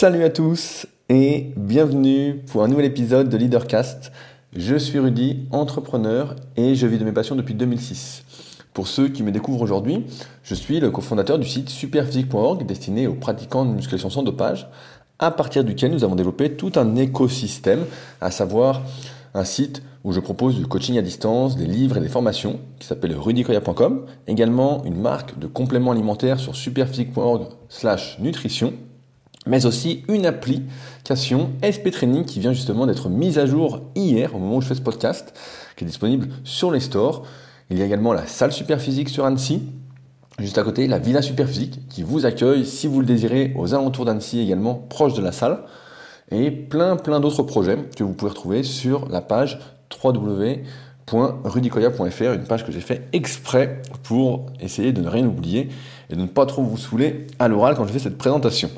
Salut à tous et bienvenue pour un nouvel épisode de Leadercast. Je suis Rudy, entrepreneur et je vis de mes passions depuis 2006. Pour ceux qui me découvrent aujourd'hui, je suis le cofondateur du site superphysique.org destiné aux pratiquants de musculation sans dopage, à partir duquel nous avons développé tout un écosystème, à savoir un site où je propose du coaching à distance, des livres et des formations qui s'appelle rudicoya.com, également une marque de compléments alimentaires sur superphysique.org slash nutrition, mais aussi une application SP Training qui vient justement d'être mise à jour hier au moment où je fais ce podcast, qui est disponible sur les stores. Il y a également la salle Superphysique sur Annecy, juste à côté la Villa Superphysique qui vous accueille si vous le désirez aux alentours d'Annecy également proche de la salle et plein plein d'autres projets que vous pouvez retrouver sur la page www.rudicoya.fr, une page que j'ai fait exprès pour essayer de ne rien oublier et de ne pas trop vous saouler à l'oral quand je fais cette présentation.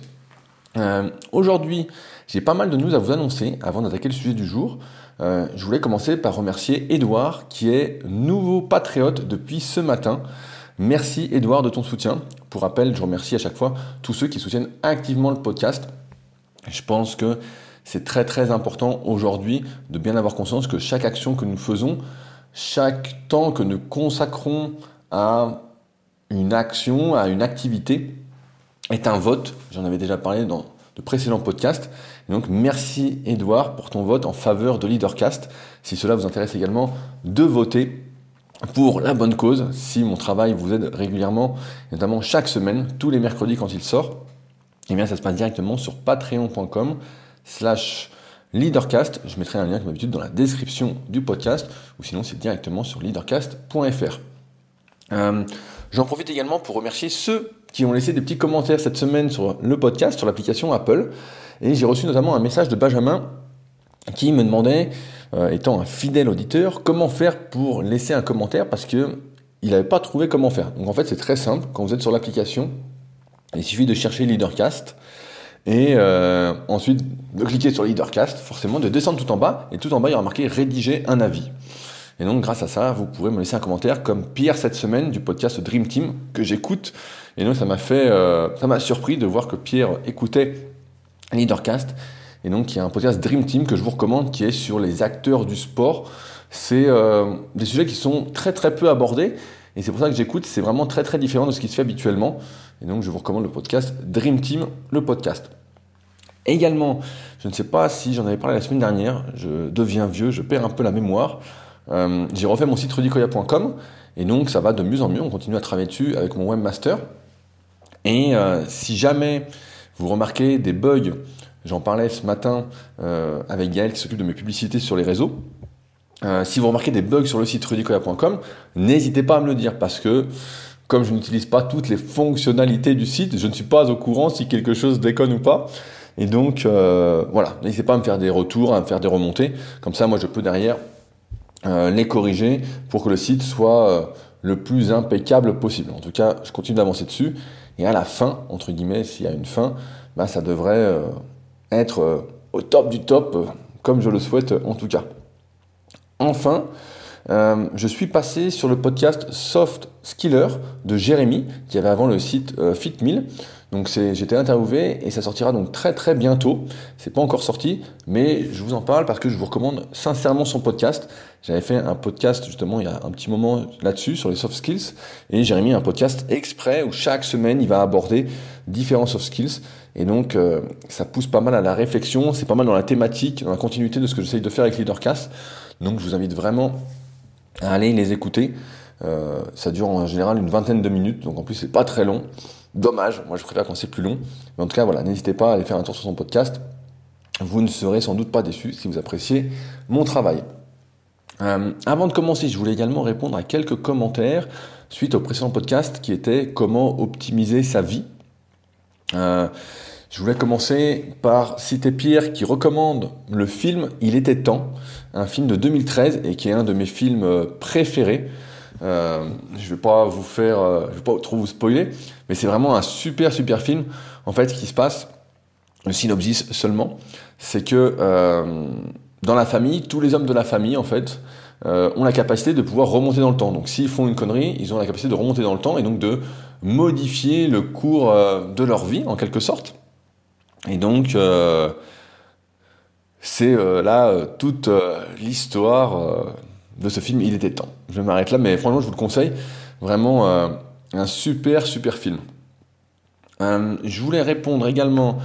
Euh, Aujourd'hui, j'ai pas mal de news à vous annoncer avant d'attaquer le sujet du jour. Euh, je voulais commencer par remercier Edouard qui est nouveau patriote depuis ce matin. Merci Edouard de ton soutien. Pour rappel, je remercie à chaque fois tous ceux qui soutiennent activement le podcast. Je pense que c'est très très important aujourd'hui de bien avoir conscience que chaque action que nous faisons, chaque temps que nous consacrons à une action, à une activité, est un vote. J'en avais déjà parlé dans de précédents podcasts. donc merci Edouard pour ton vote en faveur de Leadercast. Si cela vous intéresse également, de voter pour la bonne cause. Si mon travail vous aide régulièrement, notamment chaque semaine, tous les mercredis quand il sort, eh bien ça se passe directement sur patreon.com slash leadercast. Je mettrai un lien comme d'habitude dans la description du podcast ou sinon c'est directement sur leadercast.fr. Euh, J'en profite également pour remercier ceux qui ont laissé des petits commentaires cette semaine sur le podcast, sur l'application Apple. Et j'ai reçu notamment un message de Benjamin qui me demandait, euh, étant un fidèle auditeur, comment faire pour laisser un commentaire parce que il n'avait pas trouvé comment faire. Donc en fait c'est très simple, quand vous êtes sur l'application, il suffit de chercher Leadercast et euh, ensuite de cliquer sur Leadercast, forcément de descendre tout en bas et tout en bas il y aura marqué rédiger un avis. Et donc grâce à ça, vous pourrez me laisser un commentaire comme Pierre cette semaine du podcast Dream Team que j'écoute. Et donc ça m'a fait, euh, ça m'a surpris de voir que Pierre écoutait Leadercast. Et donc il y a un podcast Dream Team que je vous recommande qui est sur les acteurs du sport. C'est euh, des sujets qui sont très très peu abordés. Et c'est pour ça que j'écoute, c'est vraiment très très différent de ce qui se fait habituellement. Et donc je vous recommande le podcast Dream Team, le podcast. Également, je ne sais pas si j'en avais parlé la semaine dernière, je deviens vieux, je perds un peu la mémoire. Euh, j'ai refait mon site rudicoya.com et donc ça va de mieux en mieux. On continue à travailler dessus avec mon webmaster. Et euh, si jamais vous remarquez des bugs, j'en parlais ce matin euh, avec Gaël qui s'occupe de mes publicités sur les réseaux. si vous remarquez des bugs sur le site rudicoya.com, n'hésitez pas à me le dire parce que comme je n'utilise pas toutes les fonctionnalités du site, je ne suis pas au courant si quelque chose déconne ou pas. Et donc voilà, n'hésitez pas à me faire des retours, à me faire des remontées. Comme ça, moi, je peux derrière euh, les corriger pour que le site soit euh, le plus impeccable possible. En tout cas, je continue d'avancer dessus. Et à la fin, entre guillemets, s'il y a une fin, bah, ça devrait euh, être au top du top, comme je le souhaite en tout cas. Enfin, je suis passé sur le podcast Soft Skiller de Jérémy, qui avait avant le site FitMill. Donc j'étais interviewé et ça sortira donc très très bientôt. C'est pas encore sorti, mais je vous en parle parce que je vous recommande sincèrement son podcast. J'avais fait un podcast justement il y a un petit moment là-dessus sur les soft skills et j'ai remis un podcast exprès où chaque semaine il va aborder différents soft skills et donc euh, ça pousse pas mal à la réflexion. C'est pas mal dans la thématique, dans la continuité de ce que j'essaye de faire avec Leadercast. Donc je vous invite vraiment à aller les écouter. Euh, ça dure en général une vingtaine de minutes, donc en plus c'est pas très long. Dommage, moi je préfère quand c'est plus long. Mais en tout cas, voilà, n'hésitez pas à aller faire un tour sur son podcast. Vous ne serez sans doute pas déçus si vous appréciez mon travail. Euh, avant de commencer, je voulais également répondre à quelques commentaires suite au précédent podcast qui était comment optimiser sa vie? Euh, je voulais commencer par citer Pierre qui recommande le film Il était temps, un film de 2013 et qui est un de mes films euh, préférés. Euh, je vais pas vous faire, euh, vais pas trop vous spoiler, mais c'est vraiment un super super film. En fait, ce qui se passe, le synopsis seulement, c'est que euh, dans la famille, tous les hommes de la famille, en fait, ont la capacité de pouvoir remonter dans le temps. Donc, s'ils font une connerie, ils ont la capacité de remonter dans le temps et donc de modifier le cours de leur vie, en quelque sorte. Et donc, c'est là toute l'histoire de ce film. Il était temps. Je m'arrête là, mais franchement, je vous le conseille. Vraiment un super, super film. je voulais répondre également,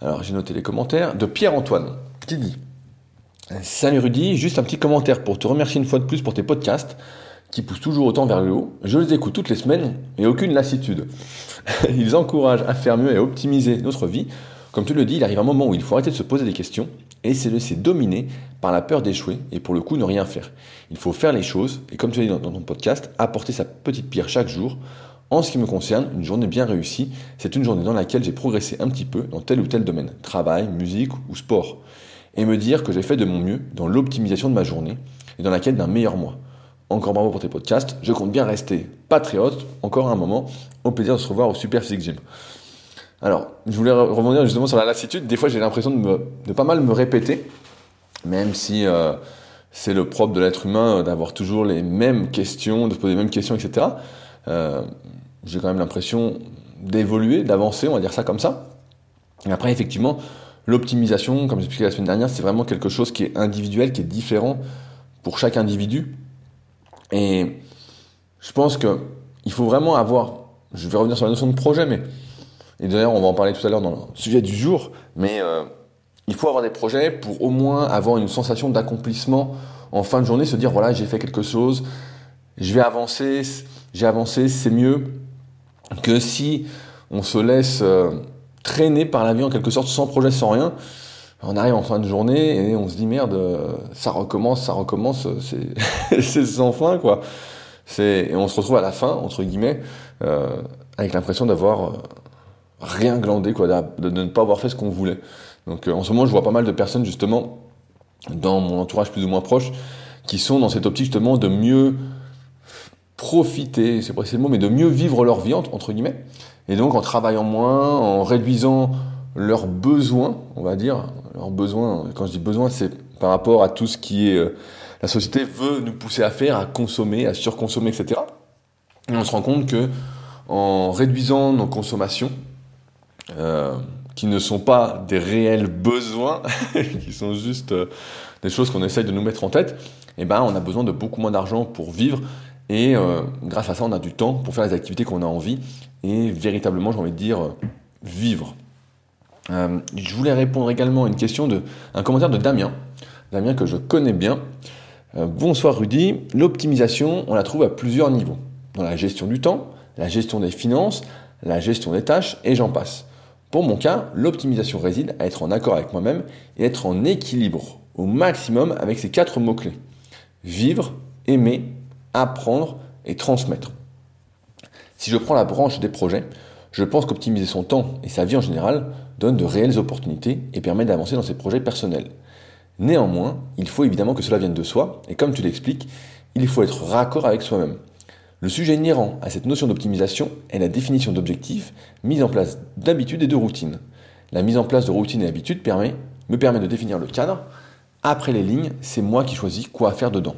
alors j'ai noté les commentaires, de Pierre-Antoine, qui dit Salut Rudy, juste un petit commentaire pour te remercier une fois de plus pour tes podcasts qui poussent toujours autant vers le haut. Je les écoute toutes les semaines et aucune lassitude. Ils encouragent à faire mieux et à optimiser notre vie. Comme tu le dis, il arrive un moment où il faut arrêter de se poser des questions et se laisser dominer par la peur d'échouer et pour le coup ne rien faire. Il faut faire les choses et comme tu l'as dit dans ton podcast, apporter sa petite pierre chaque jour. En ce qui me concerne, une journée bien réussie, c'est une journée dans laquelle j'ai progressé un petit peu dans tel ou tel domaine, travail, musique ou sport et me dire que j'ai fait de mon mieux dans l'optimisation de ma journée et dans la quête d'un meilleur moi. Encore bravo pour tes podcasts. Je compte bien rester patriote encore un moment. Au plaisir de se revoir au Super Physique Gym. Alors, je voulais revenir justement sur la lassitude. Des fois, j'ai l'impression de, de pas mal me répéter, même si euh, c'est le propre de l'être humain euh, d'avoir toujours les mêmes questions, de se poser les mêmes questions, etc. Euh, j'ai quand même l'impression d'évoluer, d'avancer, on va dire ça comme ça. Et après, effectivement, L'optimisation, comme j'expliquais la semaine dernière, c'est vraiment quelque chose qui est individuel, qui est différent pour chaque individu. Et je pense qu'il faut vraiment avoir, je vais revenir sur la notion de projet, mais, et d'ailleurs on va en parler tout à l'heure dans le sujet du jour, mais euh, il faut avoir des projets pour au moins avoir une sensation d'accomplissement en fin de journée, se dire voilà, j'ai fait quelque chose, je vais avancer, j'ai avancé, c'est mieux que si on se laisse euh, traîné par la vie en quelque sorte, sans projet, sans rien. On arrive en fin de journée et on se dit merde, ça recommence, ça recommence, c'est sans fin quoi. Et on se retrouve à la fin, entre guillemets, euh, avec l'impression d'avoir euh, rien glandé, quoi, de, ne pas avoir fait ce qu'on voulait. Donc euh, en ce moment, je vois pas mal de personnes justement dans mon entourage plus ou moins proche qui sont dans cette optique justement de mieux profiter, c'est pas le mot, mais de mieux vivre leur vie entre guillemets. Et donc en travaillant moins, en réduisant leurs besoins, on va dire, leurs besoins, quand je dis besoins, c'est par rapport à tout ce qui est euh, la société veut nous pousser à faire, à consommer, à surconsommer, etc. Et on se rend compte que en réduisant nos consommations, euh, qui ne sont pas des réels besoins, qui sont juste euh, des choses qu'on essaye de nous mettre en tête, eh ben, on a besoin de beaucoup moins d'argent pour vivre. Et grâce à ça, on a du temps pour faire les activités qu'on a envie et véritablement, j'ai envie de dire, vivre. Euh, je voulais répondre également à une question de un commentaire de Damien, Damien que je connais bien. Euh, bonsoir Rudy, l'optimisation, on la trouve à plusieurs niveaux. Dans la gestion du temps, la gestion des finances, la gestion des tâches, et j'en passe. Pour mon cas, l'optimisation réside à être en accord avec moi-même et être en équilibre au maximum avec ces quatre mots-clés. Vivre, aimer, apprendre et transmettre. Si je prends la branche des projets, je pense qu'optimiser son temps et sa vie en général donne de réelles opportunités et permet d'avancer dans ses projets personnels. Néanmoins, il faut évidemment que cela vienne de soi, et comme tu l'expliques, il faut être raccord avec soi-même. Le sujet inhérent à cette notion d'optimisation est la définition d'objectifs, mise en place d'habitudes et de routines. La mise en place de routines et d'habitudes me permet de définir le cadre. Après les lignes, c'est moi qui choisis quoi faire dedans.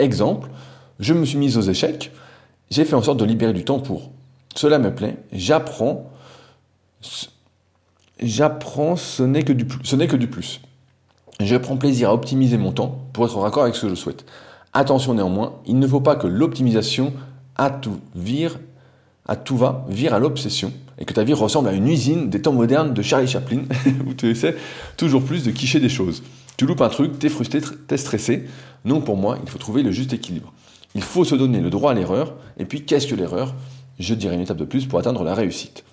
Exemple, je me suis mise aux échecs, j'ai fait en sorte de libérer du temps pour. Cela me plaît, j'apprends, j'apprends, ce n'est que du. Ce n'est que du plus. Je prends plaisir à optimiser mon temps pour être en raccord avec ce que je souhaite. Attention néanmoins, il ne faut pas que l'optimisation à tout vire, à tout va, vire à l'obsession et que ta vie ressemble à une usine des temps modernes de Charlie Chaplin où tu essaies toujours plus de quicher des choses. Tu loupes un truc, t'es frustré, t'es stressé. Non, pour moi, il faut trouver le juste équilibre. Il faut se donner le droit à l'erreur. Et puis, qu'est-ce que l'erreur? Je dirais une étape de plus pour atteindre la réussite.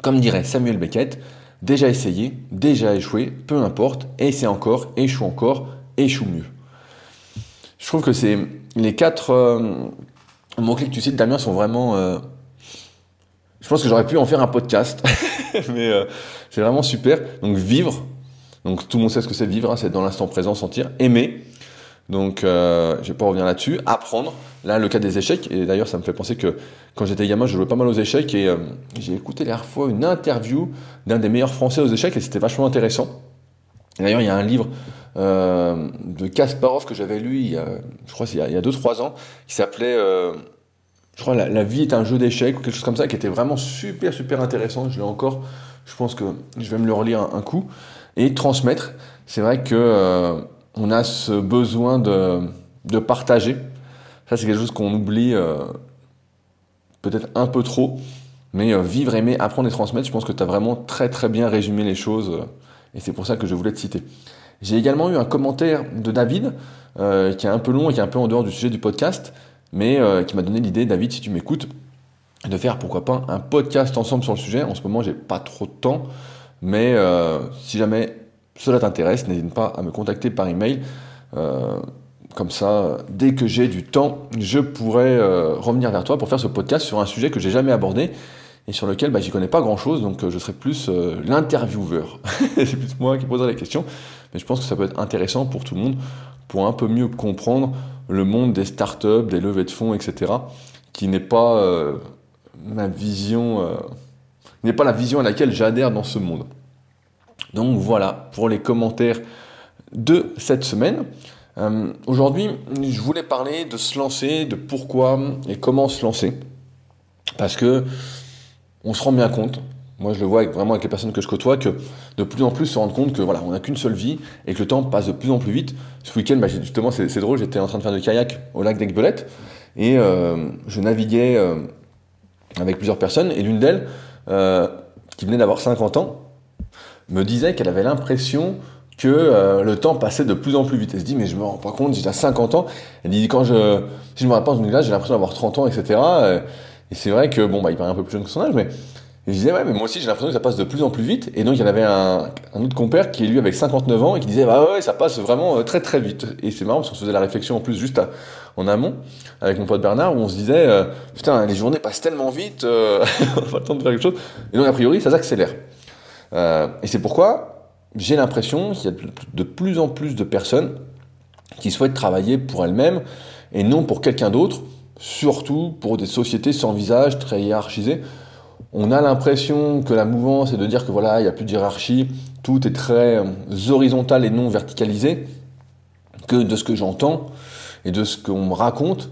Comme dirait Samuel Beckett, déjà essayé, déjà échoué, peu importe, essaie encore, échoue encore, échoue mieux. Je trouve que c'est les quatre euh, mots-clés que tu cites, Damien, sont vraiment. Euh, je pense que j'aurais pu en faire un podcast, mais euh, c'est vraiment super. Donc vivre, donc tout le monde sait ce que c'est vivre, hein, c'est dans l'instant présent, sentir, aimer, donc, euh, je vais pas revenir là-dessus. Apprendre. Là, le cas des échecs. Et d'ailleurs, ça me fait penser que quand j'étais gamin, je jouais pas mal aux échecs. Et euh, j'ai écouté la fois une interview d'un des meilleurs Français aux échecs. Et c'était vachement intéressant. D'ailleurs, il y a un livre euh, de Kasparov que j'avais lu, il y a, je crois, il y a 2-3 ans, qui s'appelait, euh, je crois, la, vie est un jeu d'échecs ou quelque chose comme ça, qui était vraiment super, super intéressant. Je l'ai encore je pense que je vais me le relire un, coup. Et transmettre, c'est vrai que euh, on a ce besoin de, de partager. Ça, c'est quelque chose qu'on oublie peut-être un peu trop. Mais vivre, aimer, apprendre et transmettre, je pense que tu as vraiment très très bien résumé les choses. et c'est pour ça que je voulais te citer. J'ai également eu un commentaire de David, qui est un peu long et qui est un peu en dehors du sujet du podcast, mais qui m'a donné l'idée, David, si tu m'écoutes, de faire pourquoi pas un podcast ensemble sur le sujet. En ce moment, j'ai pas trop de temps, mais euh, si jamais cela t'intéresse, n'hésite pas à me contacter par email. Euh, comme ça, dès que j'ai du temps, je pourrai euh, revenir vers toi pour faire ce podcast sur un sujet que j'ai jamais abordé et sur lequel bah, j'y connais pas grand chose, donc je serai plus l'intervieweur. c'est plus moi qui poserai les questions, mais je pense que ça peut être intéressant pour tout le monde pour un peu mieux comprendre le monde des startups, des levées de fonds, etc., qui n'est pas ma vision euh, n'est pas la vision à laquelle j'adhère dans ce monde. Donc voilà pour les commentaires de cette semaine. Euh, aujourd'hui, je voulais parler de se lancer, de pourquoi et comment se lancer. Parce que on se rend bien compte, moi je le vois vraiment avec les personnes que je côtoie, que de plus en plus se rendre compte que voilà, on n'a qu'une seule vie et que le temps passe de plus en plus vite. Ce week-end, bah, justement, c'est drôle, j'étais en train de faire du kayak au lac d'Aiguebelette et euh, je naviguais avec plusieurs personnes, et l'une d'elles, euh, qui venait d'avoir 50 ans, me disait qu'elle avait l'impression que euh, le temps passait de plus en plus vite. Elle se dit, mais je me rends pas compte, j'ai déjà 50 ans. Elle dit, quand je, si je me rappelle là, j'ai l'impression d'avoir 30 ans, etc. Et c'est vrai que, bon, bah, il paraît un peu plus jeune que son âge, mais et je disais, ouais, mais moi aussi, j'ai l'impression que ça passe de plus en plus vite. Et donc, il y en avait un, un autre compère qui est lui avec 59 ans et qui disait, bah ouais, ça passe vraiment euh, très très vite. Et c'est marrant parce qu'on se faisait la réflexion en plus juste en amont avec mon pote Bernard où on se disait, euh, putain, les journées passent tellement vite, euh, on le temps de faire quelque chose. Et donc, a priori, ça s'accélère. Euh, et c'est pourquoi j'ai l'impression qu'il y a de plus en plus de personnes qui souhaitent travailler pour elles-mêmes et non pour quelqu'un d'autre, surtout pour des sociétés sans visage, très hiérarchisées on a l'impression que la mouvance est de dire que voilà, il n'y a plus de hiérarchie, tout est très euh, horizontal et non verticalisé, que de ce que j'entends et de ce qu'on me raconte,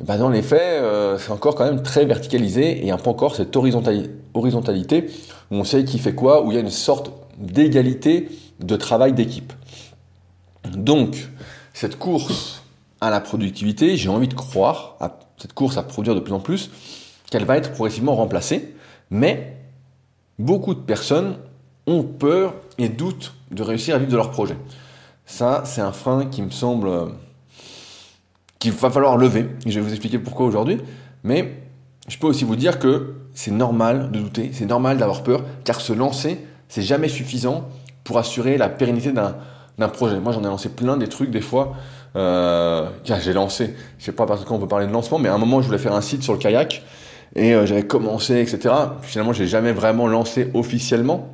eh ben dans les faits, euh, c'est encore quand même très verticalisé et a pas encore cette horizontalité où on sait qui fait quoi, où il y a une sorte d'égalité de travail d'équipe. Donc, cette course à la productivité, j'ai envie de croire à cette course à produire de plus en plus, qu'elle va être progressivement remplacée, mais beaucoup de personnes ont peur et doutent de réussir à vivre de leur projet. Ça, c'est un frein qui me semble euh, qu'il va falloir lever. Et je vais vous expliquer pourquoi aujourd'hui. Mais je peux aussi vous dire que c'est normal de douter, c'est normal d'avoir peur, car se lancer, c'est jamais suffisant pour assurer la pérennité d'un projet. Moi, j'en ai lancé plein des trucs des fois. Euh, j'ai lancé, je sais pas parce qu'on peut parler de lancement, mais à un moment, je voulais faire un site sur le kayak et euh, j'avais commencé, etc. Finalement, j'ai jamais vraiment lancé officiellement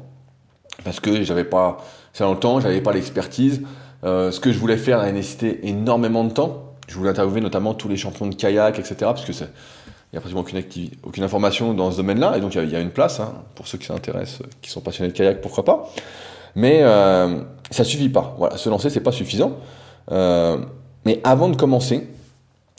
parce que j'avais pas, c'est longtemps, j'avais pas l'expertise. Euh, ce que je voulais faire a nécessité énormément de temps. Je voulais interviewer notamment tous les champions de kayak, etc. Parce que c'est, il n'y a pratiquement aucune, aucune information dans ce domaine-là, et donc il y, a une place hein, pour ceux qui s'intéressent, qui sont passionnés de kayak, pourquoi pas. Mais euh, ça suffit pas. Voilà, se lancer c'est pas suffisant. Euh, mais avant de commencer,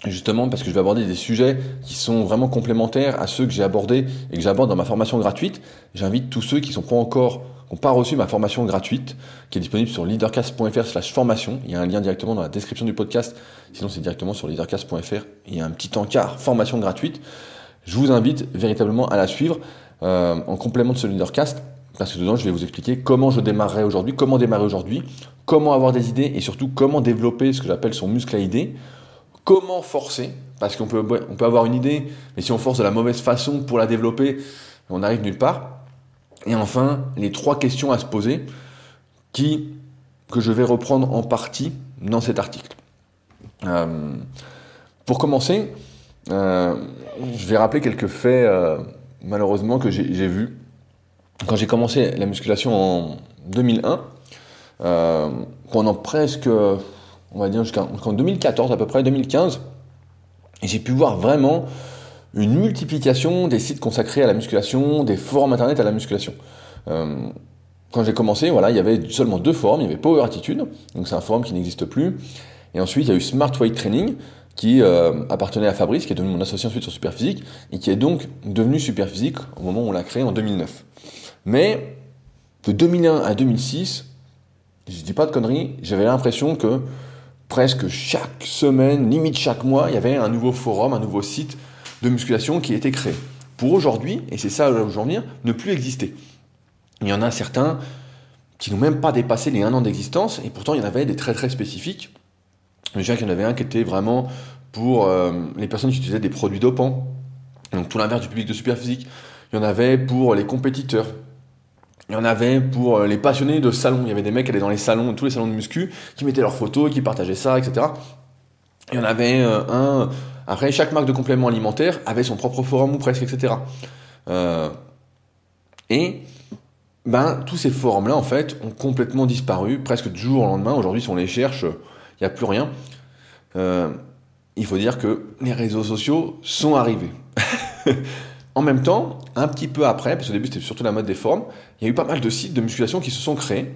justement parce que je vais aborder des sujets qui sont vraiment complémentaires à ceux que j'ai abordés et que j'aborde dans ma formation gratuite. J'invite tous ceux qui sont pas encore, qui n'ont pas reçu ma formation gratuite, qui est disponible sur leadercast.fr slash formation. Il y a un lien directement dans la description du podcast. Sinon, c'est directement sur leadercast.fr. Il y a un petit encart formation gratuite. Je vous invite véritablement à la suivre euh, en complément de ce leadercast parce que dedans, je vais vous expliquer comment je démarrerai aujourd'hui, comment démarrer aujourd'hui, comment avoir des idées et surtout comment développer ce que j'appelle son muscle à idées comment forcer, parce qu'on peut, on peut avoir une idée, mais si on force de la mauvaise façon pour la développer, on n'arrive nulle part. Et enfin, les trois questions à se poser, qui, que je vais reprendre en partie dans cet article. Euh, pour commencer, euh, je vais rappeler quelques faits, euh, malheureusement, que j'ai vus. Quand j'ai commencé la musculation en 2001, pendant presque on va dire jusqu'en 2014 à peu près, 2015, et j'ai pu voir vraiment une multiplication des sites consacrés à la musculation, des forums internet à la musculation. Euh, quand j'ai commencé, voilà, il y avait seulement deux forums, il y avait Power Attitude, donc c'est un forum qui n'existe plus, et ensuite il y a eu Smart Weight Training, qui euh, appartenait à Fabrice, qui est devenu mon associé ensuite sur Superphysique, et qui est donc devenu Superphysique au moment où on l'a créé en 2009. Mais de 2001 à 2006, je dis pas de conneries, j'avais l'impression que presque chaque semaine, limite chaque mois, il y avait un nouveau forum, un nouveau site de musculation qui était créé. Pour aujourd'hui, et c'est ça où je veux en venir, ne plus exister. Il y en a certains qui n'ont même pas dépassé les un an d'existence, et pourtant il y en avait des très très spécifiques. Je dirais qu'il y en avait un qui était vraiment pour euh, les personnes qui utilisaient des produits dopants, donc tout l'inverse du public de Superphysique. Il y en avait pour les compétiteurs. Il y en avait pour euh, les passionnés de salon. Il y avait des mecs qui allaient dans les salons, tous les salons de muscu, qui mettaient leurs photos, qui partageaient ça, etc. Il y en avait euh, un. Après, chaque marque de complément alimentaire avait son propre forum ou presque, etc. et ben, tous ces forums-là, en fait, ont complètement disparu, presque du jour au lendemain. Aujourd'hui, si on les cherche, il n'y a plus rien. Euh, il faut dire que les réseaux sociaux sont arrivés. en même temps, un petit peu après, parce qu'au début c'était surtout la mode des forums, il y a eu pas mal de sites de musculation qui se sont créés.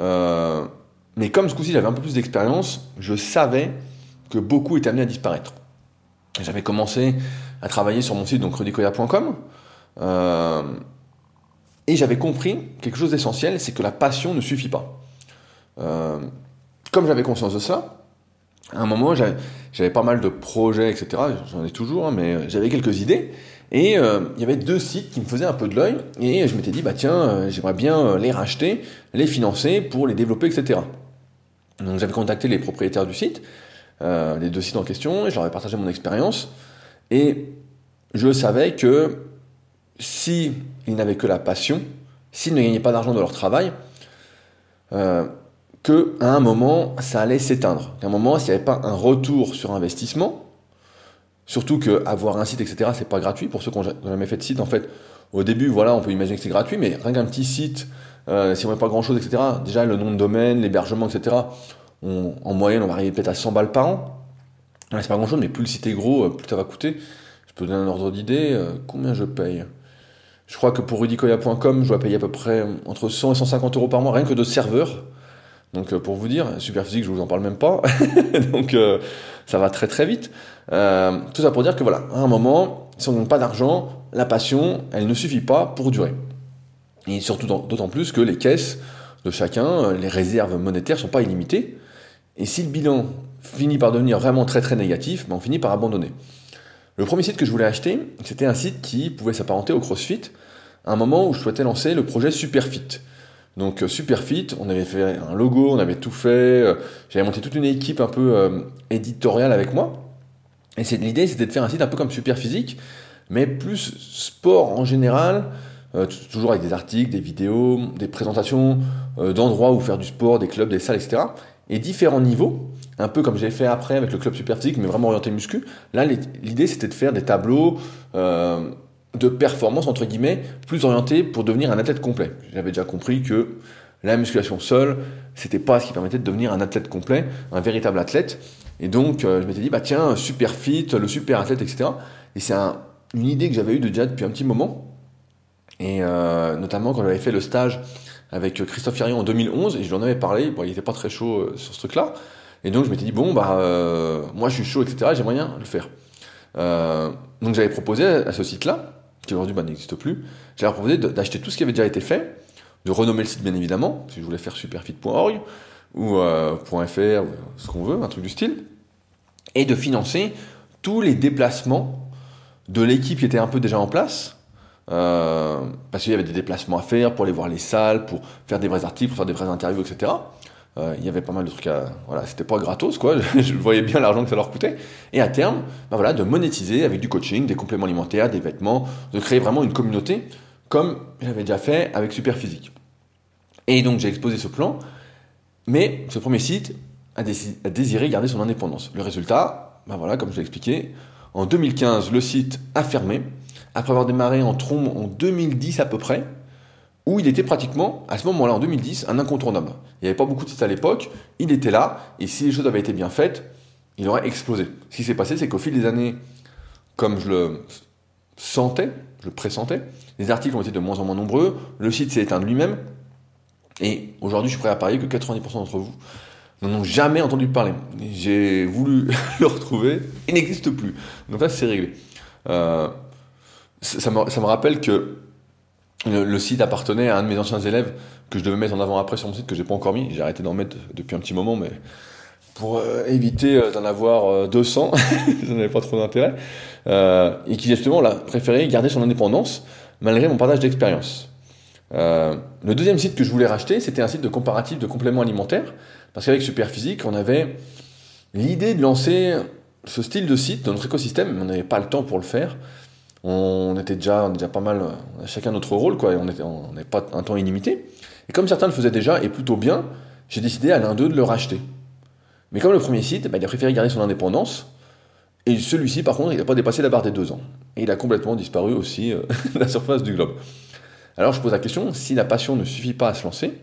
Euh, mais comme ce coup-ci j'avais un peu plus d'expérience, je savais que beaucoup étaient amenés à disparaître. J'avais commencé à travailler sur mon site, donc rudicoya.com. Euh, et j'avais compris quelque chose d'essentiel, c'est que la passion ne suffit pas. Euh, comme j'avais conscience de ça, à un moment, j'avais pas mal de projets, etc. J'en ai toujours, hein, mais j'avais quelques idées. Et euh, il y avait deux sites qui me faisaient un peu de l'œil. Et je m'étais dit, bah tiens, euh, j'aimerais bien les racheter, les financer pour les développer, etc. Donc j'avais contacté les propriétaires du site, les deux sites en question, et je leur avais partagé mon expérience. Et je savais que si ils n'avaient que la passion, s'ils ne gagnaient pas d'argent de leur travail, euh, qu'à un moment, ça allait s'éteindre. Qu'à un moment, s'il n'y avait pas un retour sur investissement, surtout qu'avoir un site, etc., c'est pas gratuit. Pour ceux qui n'ont jamais fait de site, en fait, au début, voilà, on peut imaginer que c'est gratuit, mais rien qu'un petit site, euh, si on n'a pas grand-chose, etc., déjà le nom de domaine, l'hébergement, etc., en moyenne, on va arriver peut-être à 100 balles par an. C'est pas grand-chose, mais plus le site est gros, euh, plus ça va coûter. Je peux donner un ordre d'idée. Euh, combien je paye? Je crois que pour rudicoya.com, je dois payer à peu près entre 100 et 150 euros par mois, rien que de serveur. Donc euh, pour vous dire, Superphysique, je vous en parle même pas. Donc euh, ça va très très vite. Euh, tout ça pour dire que voilà, à un moment, si on n'a pas d'argent, la passion, elle ne suffit pas pour durer. Et surtout d'autant plus que les caisses de chacun, les réserves monétaires sont pas illimitées. Et si le bilan finit par devenir vraiment très très négatif, ben on finit par abandonner. Le premier site que je voulais acheter, c'était un site qui pouvait s'apparenter au CrossFit, à un moment où je souhaitais lancer le projet Superfit. Donc euh, Superfit, on avait fait un logo, on avait tout fait, euh, j'avais monté toute une équipe un peu euh, éditoriale avec moi. Et l'idée, c'était de faire un site un peu comme Superphysique, mais plus sport en général, toujours avec des articles, des vidéos, des présentations d'endroits où faire du sport, des clubs, des salles, etc. Et différents niveaux un peu comme j'ai fait après avec le club super physique, mais vraiment orienté muscu. Là, l'idée c'était de faire des tableaux de performance entre guillemets plus orientés pour devenir un athlète complet. J'avais déjà compris que la musculation seule, c'était pas ce qui permettait de devenir un athlète complet, un véritable athlète. Et donc, euh, je m'étais dit, bah tiens, super fit, le super athlète, etc. Et c'est une idée que j'avais eue déjà depuis un petit moment. Et euh, notamment quand j'avais fait le stage avec Christophe Firion en 2011, et je lui en avais parlé, bon, il était pas très chaud sur ce truc-là. Et donc je m'étais dit, bon, bah, euh, moi je suis chaud, etc., j'aimerais bien le faire. Euh, donc j'avais proposé à ce site-là, qui aujourd'hui bah, n'existe plus, j'avais proposé d'acheter tout ce qui avait déjà été fait, de renommer le site bien évidemment, si je voulais faire superfit.org ou euh, .fr, ou ce qu'on veut, un truc du style, et de financer tous les déplacements de l'équipe qui était un peu déjà en place, euh, parce qu'il y avait des déplacements à faire pour aller voir les salles, pour faire des vrais articles, pour faire des vraies interviews, etc. Euh, il y avait pas mal de trucs à. Voilà, c'était pas gratos, quoi. je voyais bien l'argent que ça leur coûtait. Et à terme, bah voilà, de monétiser avec du coaching, des compléments alimentaires, des vêtements, de créer vraiment une communauté, comme j'avais déjà fait avec Superphysique. Et donc j'ai exposé ce plan, mais ce premier site a, désiré garder son indépendance. Le résultat, bah voilà, comme je l'ai expliqué, en 2015, le site a fermé, après avoir démarré en trombe en 2010 à peu près, où il était pratiquement, à ce moment-là, en 2010, un incontournable. Il n'y avait pas beaucoup de sites à l'époque, il était là, et si les choses avaient été bien faites, il aurait explosé. Ce qui s'est passé, c'est qu'au fil des années, comme je le sentais, je le pressentais, les articles ont été de moins en moins nombreux, le site s'est éteint de lui-même, et aujourd'hui, je suis prêt à parier que 90% d'entre vous n'en ont jamais entendu parler. J'ai voulu le retrouver, il n'existe plus. Donc là, c'est réglé. Euh, ça, me, ça me rappelle que le, site appartenait à un de mes anciens élèves que je devais mettre en avant après sur mon site que j'ai pas encore mis. J'ai arrêté d'en mettre depuis un petit moment, mais pour euh, éviter euh, d'en avoir 200, ça n'avait pas trop d'intérêt, et qui justement a préféré garder son indépendance malgré mon partage d'expérience. le deuxième site que je voulais racheter, c'était un site de comparatif de compléments alimentaires, parce qu'avec Superphysique, on avait l'idée de lancer ce style de site dans notre écosystème, mais on n'avait pas le temps pour le faire. On était déjà, déjà pas mal, chacun notre rôle, quoi, on n'avait pas un temps illimité. Et comme certains le faisaient déjà, et plutôt bien, j'ai décidé à l'un d'eux de le racheter. Mais comme le premier site, bah, il a préféré garder son indépendance, et celui-ci, par contre, il n'a pas dépassé la barre des deux ans. Et il a complètement disparu aussi euh, de la surface du globe. Alors je pose la question, si la passion ne suffit pas à se lancer,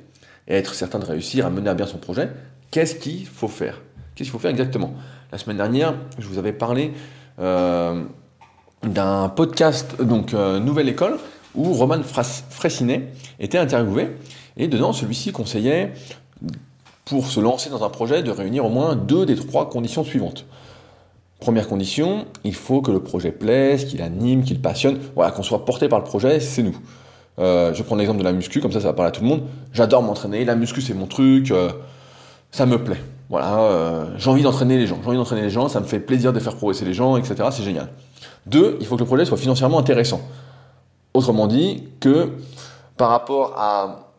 et à être certain de réussir à mener à bien son projet, qu'est-ce qu'il faut faire? Qu'est-ce qu'il faut faire exactement? La semaine dernière, je vous avais parlé euh, d'un podcast, donc euh, Nouvelle École, où Roman Fressinet était interviewé. Et dedans, celui-ci conseillait, pour se lancer dans un projet, de réunir au moins deux des trois conditions suivantes. Première condition, il faut que le projet plaise, qu'il anime, qu'il passionne, voilà, qu'on soit porté par le projet, c'est nous. Euh, je prends l'exemple de la muscu, comme ça ça va parler à tout le monde. J'adore m'entraîner, la muscu c'est mon truc, euh, ça me plaît. Voilà, j'ai envie d'entraîner les gens, j'ai envie d'entraîner les gens, ça me fait plaisir de faire progresser les gens, etc. C'est génial. Deux, il faut que le projet soit financièrement intéressant. Autrement dit, que par rapport à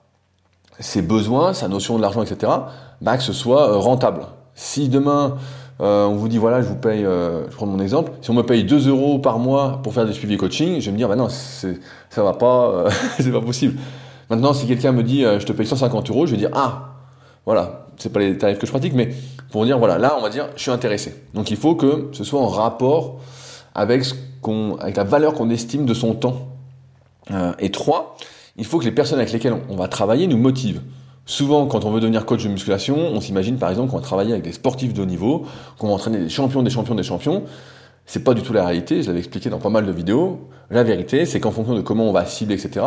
ses besoins, sa notion de l'argent, etc., bah, que ce soit euh, rentable. Si demain, euh, on vous dit, voilà, je vous paye, euh, je prends mon exemple, si on me paye 2 euros par mois pour faire des suivis coaching, je vais me dire, bah non, ça va pas, c'est pas possible. Maintenant, si quelqu'un me dit, je te paye 150 euros, je vais dire, ah, voilà, c'est pas les tarifs que je pratique, mais pour dire, voilà, là, on va dire, je suis intéressé. Donc il faut que ce soit en rapport avec, ce qu'on, avec la valeur qu'on estime de son temps. Euh, et trois, il faut que les personnes avec lesquelles on va travailler nous motivent. Souvent, quand on veut devenir coach de musculation, on s'imagine par exemple qu'on va travailler avec des sportifs de haut niveau, qu'on va entraîner des champions, des champions, des champions. C'est pas du tout la réalité, je l'avais expliqué dans pas mal de vidéos. La vérité, c'est qu'en fonction de comment on va cibler, etc.,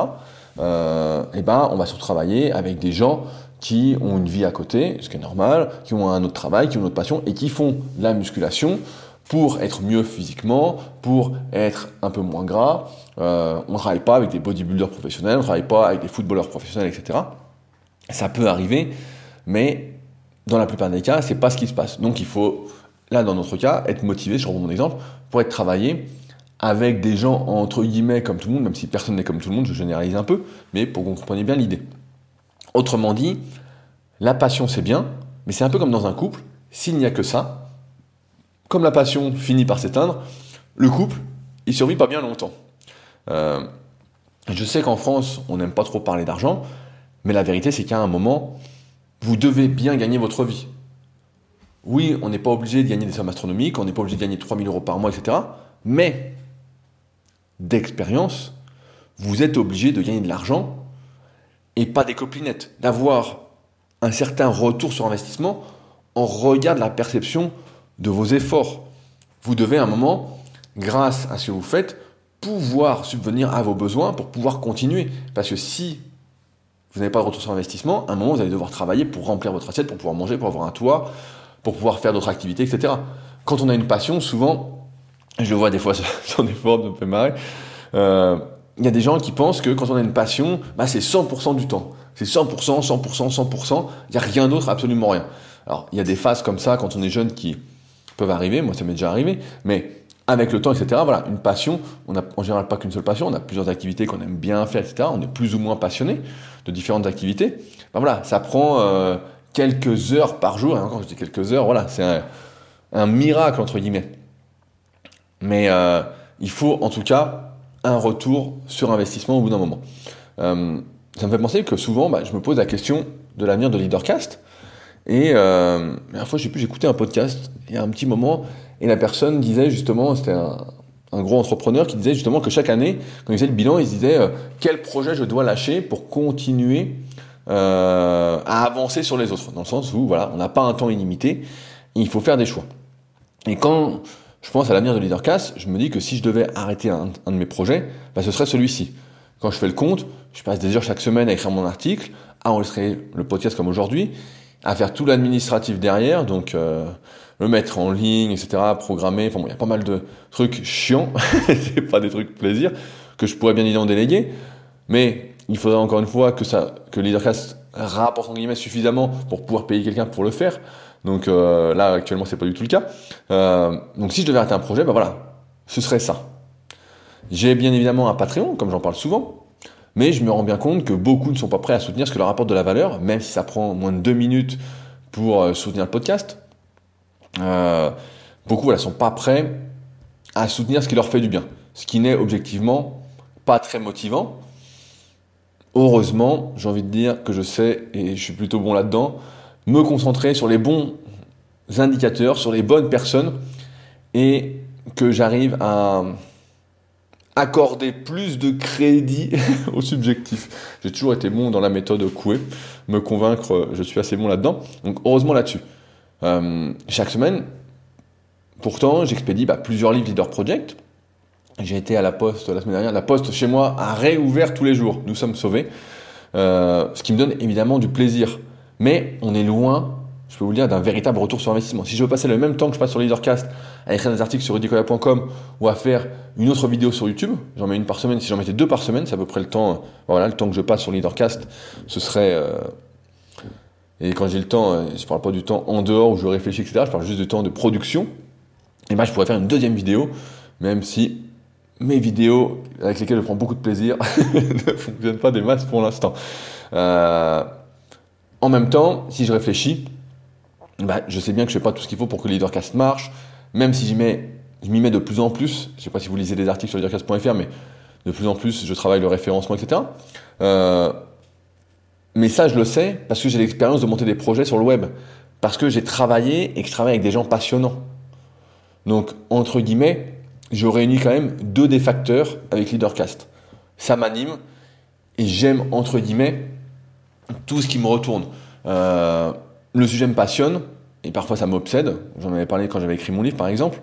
euh, eh ben, on va se travailler avec des gens qui ont une vie à côté, ce qui est normal, qui ont un autre travail, qui ont une autre passion, et qui font la musculation pour être mieux physiquement, pour être un peu moins gras. Euh, on ne travaille pas avec des bodybuilders professionnels, on ne travaille pas avec des footballeurs professionnels, etc. Ça peut arriver, mais dans la plupart des cas, c'est pas ce qui se passe. Donc il faut, là dans notre cas, être motivé, je reprends mon exemple, pour être travaillé avec des gens entre guillemets comme tout le monde, même si personne n'est comme tout le monde, je généralise un peu, mais pour que vous compreniez bien l'idée. Autrement dit, la passion c'est bien, mais c'est un peu comme dans un couple, s'il n'y a que ça, comme la passion finit par s'éteindre, le couple, il survit pas bien longtemps. Euh, je sais qu'en France, on n'aime pas trop parler d'argent, mais la vérité, c'est qu'à un moment, vous devez bien gagner votre vie. Oui, on n'est pas obligé de gagner des sommes astronomiques, on n'est pas obligé de gagner 3000 euros par mois, etc. Mais, d'expérience, vous êtes obligé de gagner de l'argent et pas des copinettes, d'avoir un certain retour sur investissement en regard de la perception de vos efforts. Vous devez à un moment, grâce à ce que vous faites, pouvoir subvenir à vos besoins pour pouvoir continuer. Parce que si vous n'avez pas de retour sur investissement, à un moment, vous allez devoir travailler pour remplir votre assiette, pour pouvoir manger, pour avoir un toit, pour pouvoir faire d'autres activités, etc. Quand on a une passion, souvent, je le vois des fois sur des forums, ça me fait marrer, il y a des gens qui pensent que quand on a une passion, bah, c'est 100% du temps. C'est 100%, 100%, 100%, il n'y a rien d'autre, absolument rien. Alors, il y a des phases comme ça quand on est jeune qui, peuvent arriver, moi ça m'est déjà arrivé, mais avec le temps, etc., voilà, une passion, on n'a en général pas qu'une seule passion, on a plusieurs activités qu'on aime bien faire, etc., on est plus ou moins passionné de différentes activités, ben voilà, ça prend euh, quelques heures par jour, et encore je dis quelques heures, voilà, c'est un, miracle, entre guillemets. Mais euh, il faut en tout cas un retour sur investissement au bout d'un moment. Euh, ça me fait penser que souvent, bah, je me pose la question de l'avenir de Leadercast, et euh, la dernière fois, j'ai pu j'écoutais un podcast il y a un petit moment, et la personne disait justement, c'était un, gros entrepreneur qui disait justement que chaque année, quand il faisait le bilan, il se disait euh, quel projet je dois lâcher pour continuer euh, à avancer sur les autres. Dans le sens où voilà, on n'a pas un temps illimité, il faut faire des choix. Et quand je pense à l'avenir de Leadercast, je me dis que si je devais arrêter un, de mes projets, bah, ce serait celui-ci. Quand je fais le compte, je passe des heures chaque semaine à écrire mon article, à enregistrer le podcast comme aujourd'hui, à faire tout l'administratif derrière, donc euh, le mettre en ligne, etc., programmer. Enfin il y a pas mal de trucs chiants, c'est pas des trucs plaisir que je pourrais bien évidemment déléguer. Mais il faudrait encore une fois que, ça, que Leadercast rapporte en guillemets suffisamment pour pouvoir payer quelqu'un pour le faire. Donc euh, là, actuellement, c'est pas du tout le cas. Euh, donc si je devais arrêter un projet, bah voilà, ce serait ça. J'ai bien évidemment un Patreon, comme j'en parle souvent, mais je me rends bien compte que beaucoup ne sont pas prêts à soutenir ce que leur apporte de la valeur, même si ça prend moins de deux minutes pour euh, soutenir le podcast. beaucoup ne sont pas prêts à soutenir ce qui leur fait du bien, ce qui n'est objectivement pas très motivant. Heureusement, j'ai envie de dire que je sais, et je suis plutôt bon là-dedans, me concentrer sur les bons indicateurs, sur les bonnes personnes, et que j'arrive à accorder plus de crédit au subjectif. J'ai toujours été bon dans la méthode Coué, me convaincre, je suis assez bon là-dedans. Donc heureusement là-dessus. Euh, chaque semaine, pourtant, j'expédie bah, plusieurs livres Leader Project. J'ai été à la poste la semaine dernière. La poste chez moi a réouvert tous les jours. Nous sommes sauvés. Euh, ce qui me donne évidemment du plaisir. Mais on est loin, je peux vous le dire, d'un véritable retour sur investissement. Si je veux passer le même temps que je passe sur Leadercast à écrire des articles sur rudicola.com ou à faire une autre vidéo sur YouTube, j'en mets une par semaine. Si j'en mettais deux par semaine, c'est à peu près le temps, voilà, le temps que je passe sur Leadercast. Ce serait, euh, et quand j'ai le temps, euh, je parle pas du temps en dehors où je réfléchis, etc. Je parle juste du temps de production. Et ben, je pourrais faire une deuxième vidéo, même si mes vidéos avec lesquelles je prends beaucoup de plaisir ne fonctionnent pas des masses pour l'instant. Euh, en même temps, si je réfléchis, bah, je sais bien que je fais pas tout ce qu'il faut pour que le Leadercast marche, même si je m'y mets de plus en plus. Je sais pas si vous lisez des articles sur leadercast.fr, mais de plus en plus, je travaille le référencement, etc. Euh, mais ça, je le sais parce que j'ai l'expérience de monter des projets sur le web, parce que j'ai travaillé et que je travaille avec des gens passionnants. Donc, entre guillemets, je réunis quand même deux des facteurs avec Leadercast. Ça m'anime et j'aime, entre guillemets, tout ce qui me retourne. Euh, le sujet me passionne et parfois ça m'obsède. J'en avais parlé quand j'avais écrit mon livre, par exemple.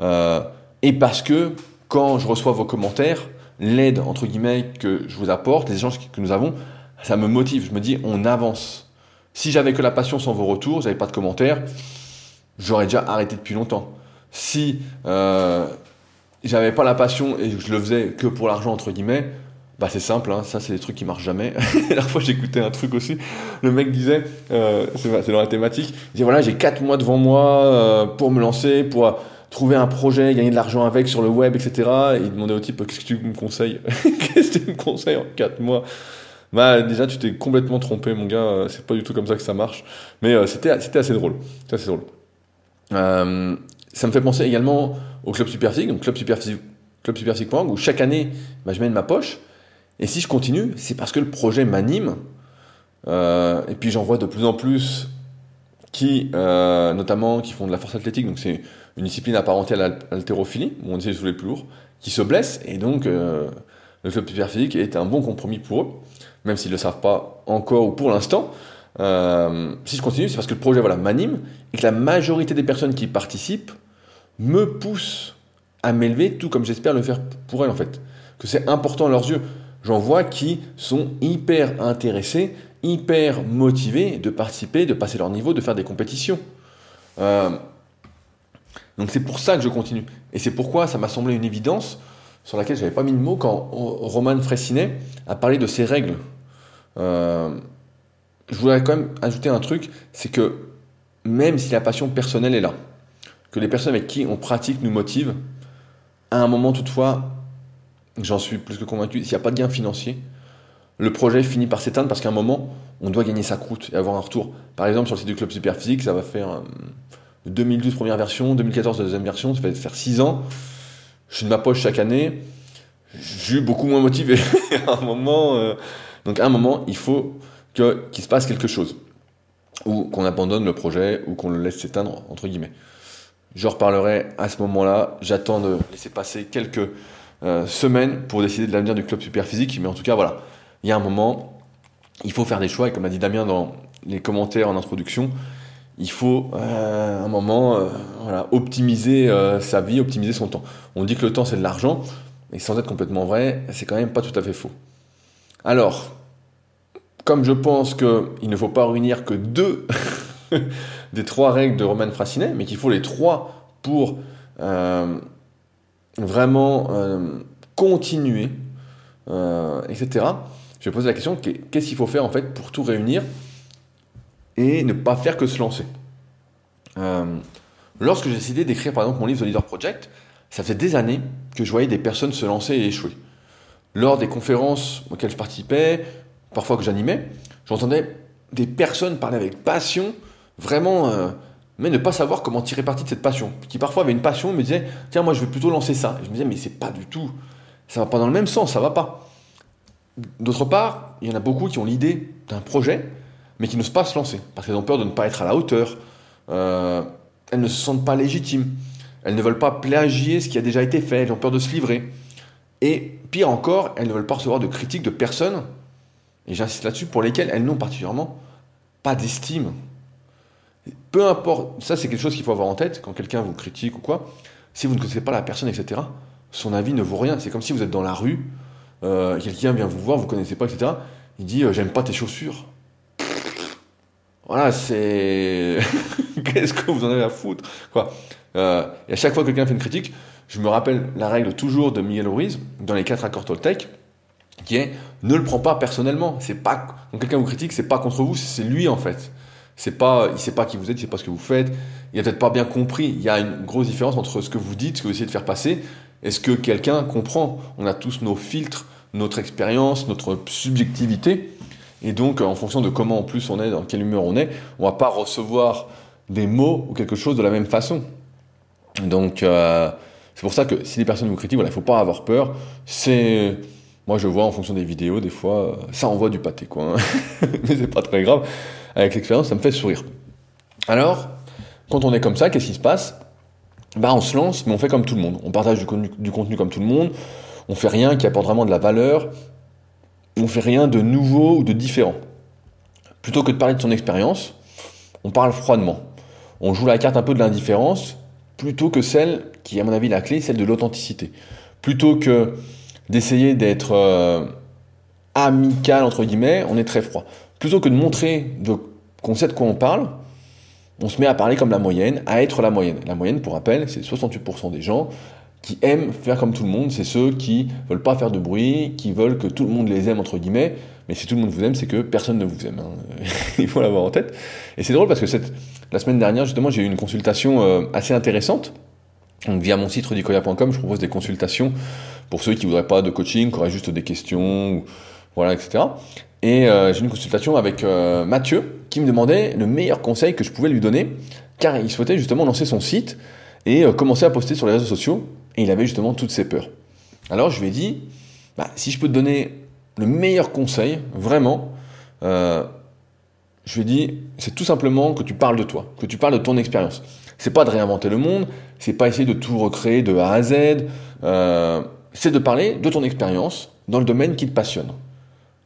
Euh, et parce que quand je reçois vos commentaires, l'aide, entre guillemets, que je vous apporte, les échanges que nous avons, ça me motive. Je me dis, on avance. Si j'avais que la passion sans vos retours, j'avais pas de commentaires, j'aurais déjà arrêté depuis longtemps. Si euh, j'avais pas la passion et je le faisais que pour l'argent, entre guillemets, bah c'est simple, hein, ça c'est des trucs qui marchent jamais. la fois j'écoutais un truc aussi, le mec disait, euh, c'est dans la thématique, il disait voilà j'ai 4 mois devant moi euh, pour me lancer, pour trouver un projet, gagner de l'argent avec sur le web, etc. Et il demandait au type qu'est-ce que tu me conseilles? Qu'est-ce que tu me conseilles en 4 mois? Bah déjà tu t'es complètement trompé mon gars, euh, c'est pas du tout comme ça que ça marche. Mais euh, c'était assez drôle, c'était assez drôle. Euh, ça me fait penser également au Club Superphysique, donc Club Club où chaque année, bah, je de ma poche. Et si je continue, c'est parce que le projet m'anime. Euh, et puis j'en vois de plus en plus qui, euh, notamment, qui font de la force athlétique, donc c'est une discipline apparentée à l'haltérophilie, où on essaie de soulever plus lourd, qui se blessent. Et donc, euh, le club superphysique est un bon compromis pour eux, même s'ils ne le savent pas encore ou pour l'instant. Si je continue, c'est parce que le projet voilà, m'anime et que la majorité des personnes qui participent me poussent à m'élever, tout comme j'espère le faire pour elles en fait. Que c'est important à leurs yeux. J'en vois qui sont hyper intéressés, hyper motivés de participer, de passer leur niveau, de faire des compétitions. Euh, donc c'est pour ça que je continue. Et c'est pourquoi ça m'a semblé une évidence sur laquelle je n'avais pas mis de mots quand Roman Fressinet a parlé de ces règles. Euh, je voudrais quand même ajouter un truc, c'est que même si la passion personnelle est là, que les personnes avec qui on pratique nous motivent, à un moment toutefois, j'en suis plus que convaincu, s'il n'y a pas de gain financier, le projet finit par s'éteindre parce qu'à un moment, on doit gagner sa croûte et avoir un retour. Par exemple, sur le site du Club Superphysique, ça va faire 2012 euh, première version, 2014 deuxième version, ça va faire 6 ans. Je suis de ma poche chaque année. Je suis beaucoup moins motivé. à un moment, euh, donc à un moment, il faut qu'il se passe quelque chose. Ou qu'on abandonne le projet, ou qu'on le laisse s'éteindre, entre guillemets. Je reparlerai à ce moment-là. J'attends de laisser passer quelques euh, semaines pour décider de l'avenir du club super physique. Mais en tout cas, voilà. Il y a un moment, il faut faire des choix. Et comme a dit Damien dans les commentaires en introduction, il faut euh, un moment euh, voilà, optimiser sa vie, optimiser son temps. On dit que le temps c'est de l'argent, et sans être complètement vrai, c'est quand même pas tout à fait faux. Alors, comme je pense qu'il ne faut pas réunir que deux des trois règles de Roman Frassinet, mais qu'il faut les trois pour euh, vraiment euh, continuer etc. Je vais poser la question qu'est-ce qu'il faut faire en fait pour tout réunir et ne pas faire que se lancer? lorsque j'ai décidé d'écrire par exemple mon livre The Leader Project, ça faisait des années que je voyais des personnes se lancer et échouer. Lors des conférences auxquelles je participais, parfois que j'animais, j'entendais des personnes parler avec passion, vraiment, euh, mais ne pas savoir comment tirer parti de cette passion. Qui parfois avaient une passion, me disaient, tiens, moi je vais plutôt lancer ça. Et je me disais, mais c'est pas du tout, ça va pas dans le même sens, ça va pas. D'autre part, il y en a beaucoup qui ont l'idée d'un projet, mais qui n'osent pas se lancer, parce qu'elles ont peur de ne pas être à la hauteur. Euh, elles ne se sentent pas légitimes. Elles ne veulent pas plagier ce qui a déjà été fait, elles ont peur de se livrer. Et pire encore, elles ne veulent pas recevoir de critiques de personnes, et j'insiste là-dessus, pour lesquelles elles n'ont particulièrement pas d'estime. Peu importe, ça c'est quelque chose qu'il faut avoir en tête quand quelqu'un vous critique ou quoi. Si vous ne connaissez pas la personne, etc., son avis ne vaut rien. C'est comme si vous êtes dans la rue, euh, quelqu'un vient vous voir, vous ne connaissez pas, etc. Il dit euh, J'aime pas tes chaussures. Voilà, c'est. Qu'est-ce que vous en avez à foutre quoi euh, Et à chaque fois que quelqu'un fait une critique, je me rappelle la règle toujours de Miguel Ruiz dans les quatre accords Toltec, qui est ne le prends pas personnellement. C'est pas quand quelqu'un vous critique, c'est pas contre vous, c'est lui en fait. C'est pas, il sait pas qui vous êtes, il sait pas ce que vous faites. Il a peut-être pas bien compris. Il y a une grosse différence entre ce que vous dites, ce que vous essayez de faire passer, et ce que quelqu'un comprend. On a tous nos filtres, notre expérience, notre subjectivité, et donc en fonction de comment en plus on est, dans quelle humeur on est, on va pas recevoir des mots ou quelque chose de la même façon. Donc euh, c'est pour ça que si les personnes vous critiquent, voilà, il faut pas avoir peur. C'est moi je vois en fonction des vidéos, des fois ça envoie du pâté quoi. Hein. Mais c'est pas très grave. Avec l'expérience, ça me fait sourire. Alors, quand on est comme ça, qu'est-ce qui se passe? Bah, on se lance, mais on fait comme tout le monde. On partage du contenu, comme tout le monde. On fait rien qui apporte vraiment de la valeur. On fait rien de nouveau ou de différent. Plutôt que de parler de son expérience, on parle froidement. On joue la carte un peu de l'indifférence plutôt que celle qui est à mon avis la clé, celle de l'authenticité. Plutôt que d'essayer d'être euh, amical, entre guillemets, on est très froid. Plutôt que de montrer qu'on sait de quoi on parle, on se met à parler comme la moyenne, à être la moyenne. La moyenne, pour rappel, c'est 68% des gens qui aiment faire comme tout le monde, c'est ceux qui veulent pas faire de bruit, qui veulent que tout le monde les aime, entre guillemets, mais si tout le monde vous aime, c'est que personne ne vous aime. Hein. Il faut l'avoir en tête. Et c'est drôle parce que la semaine dernière, justement, j'ai eu une consultation euh, assez intéressante. Via mon site rudicoya.com, je propose des consultations pour ceux qui voudraient pas de coaching, qui auraient juste des questions, voilà, etc. Et euh, j'ai une consultation avec euh, Mathieu qui me demandait le meilleur conseil que je pouvais lui donner, car il souhaitait justement lancer son site et commencer à poster sur les réseaux sociaux, et il avait justement toutes ses peurs. Alors je lui ai dit, bah, si je peux te donner le meilleur conseil, vraiment, je lui ai dit, c'est tout simplement que tu parles de toi, que tu parles de ton expérience. C'est pas de réinventer le monde, c'est pas essayer de tout recréer de A à Z, euh, c'est de parler de ton expérience dans le domaine qui te passionne.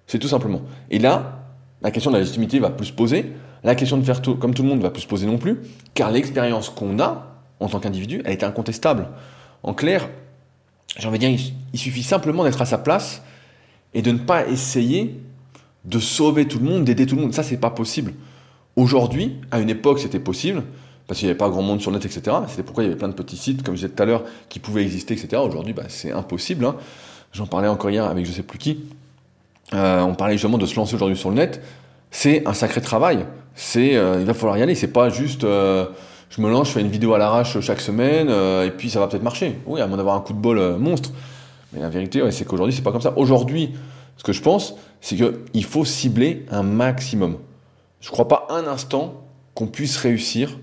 C'est tout simplement. Et là, la question de la légitimité va plus se poser, la question de faire tout, comme tout le monde va plus se poser non plus, car l'expérience qu'on a en tant qu'individu, elle est incontestable. En clair, j'ai envie de dire, il suffit simplement d'être à sa place et de ne pas essayer de sauver tout le monde, d'aider tout le monde. Ça, c'est pas possible. Aujourd'hui, à une époque, c'était possible, parce qu'il n'y avait pas grand monde sur le net, etc. C'était pourquoi il y avait plein de petits sites, comme je disais tout à l'heure, qui pouvaient exister, etc. Aujourd'hui, bah, c'est impossible. Hein. J'en parlais encore hier avec je sais plus qui. Euh, on parlait justement de se lancer aujourd'hui sur le net. C'est un sacré travail. C'est, euh, il va falloir y aller. C'est pas juste, euh, je me lance, je fais une vidéo à l'arrache chaque semaine, et puis ça va peut-être marcher. Oui, à moins d'avoir un coup de bol monstre. Mais la vérité, c'est qu'aujourd'hui, c'est pas comme ça. Aujourd'hui, ce que je pense, c'est qu'il faut cibler un maximum. Je crois pas un instant qu'on puisse réussir,